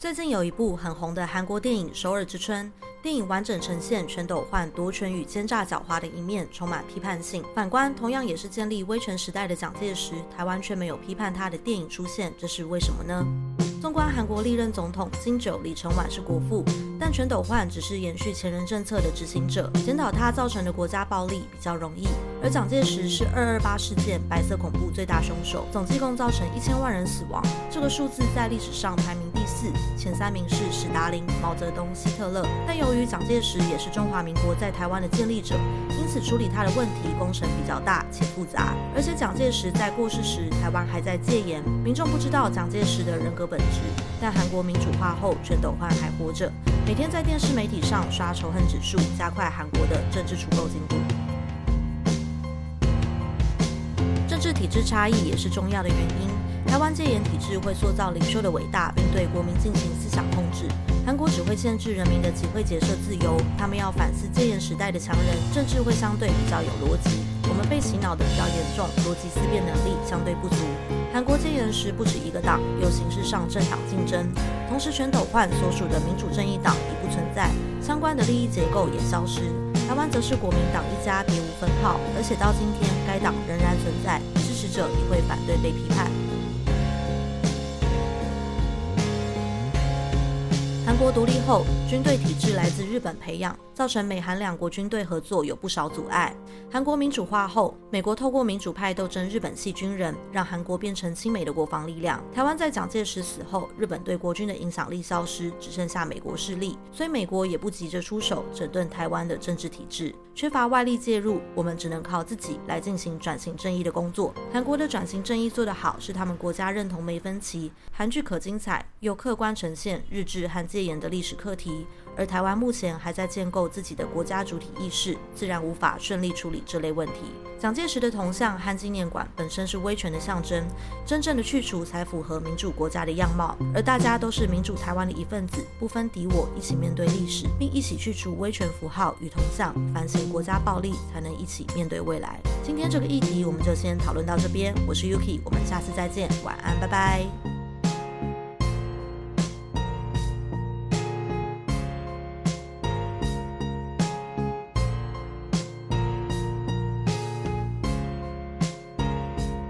最近有一部很红的韩国电影《首尔之春》，电影完整呈现全斗焕夺权与奸诈狡猾的一面，充满批判性。反观同样也是建立威权时代的蒋介石，台湾却没有批判他的电影出现，这是为什么呢？纵观韩国历任总统，金九、李承晚是国父，但全斗焕只是延续前任政策的执行者，检讨他造成的国家暴力比较容易。而蒋介石是二二八事件白色恐怖最大凶手，总计共造成一千万人死亡，这个数字在历史上排名第四，前三名是史达林、毛泽东、希特勒。但由于蒋介石也是中华民国在台湾的建立者，因此处理他的问题工程比较大且复杂。而且蒋介石在过世时，台湾还在戒严，民众不知道蒋介石的人格本。但韩国民主化后，全斗焕还活着，每天在电视媒体上刷仇恨指数，加快韩国的政治除垢进度。政治体制差异也是重要的原因。台湾戒严体制会塑造领袖的伟大，并对国民进行思想。韩国只会限制人民的集会结社自由，他们要反思戒严时代的强人，政治会相对比较有逻辑。我们被洗脑的比较严重，逻辑思辨能力相对不足。韩国戒严时不止一个党，有形式上政党竞争，同时全斗焕所属的民主正义党已不存在，相关的利益结构也消失。台湾则是国民党一家，别无分号，而且到今天该党仍然存在，支持者也会反对被批判。国独立后，军队体制来自日本培养，造成美韩两国军队合作有不少阻碍。韩国民主化后，美国透过民主派斗争日本系军人，让韩国变成亲美的国防力量。台湾在蒋介石死后，日本对国军的影响力消失，只剩下美国势力，所以美国也不急着出手整顿台湾的政治体制。缺乏外力介入，我们只能靠自己来进行转型正义的工作。韩国的转型正义做得好，是他们国家认同没分歧，韩剧可精彩，又客观呈现日志和戒严的历史课题。而台湾目前还在建构自己的国家主体意识，自然无法顺利处理这类问题。蒋介石的铜像和纪念馆本身是威权的象征，真正的去除才符合民主国家的样貌。而大家都是民主台湾的一份子，不分敌我，一起面对历史，并一起去除威权符号与铜像，反省国家暴力，才能一起面对未来。今天这个议题我们就先讨论到这边。我是 Yuki，我们下次再见，晚安，拜拜。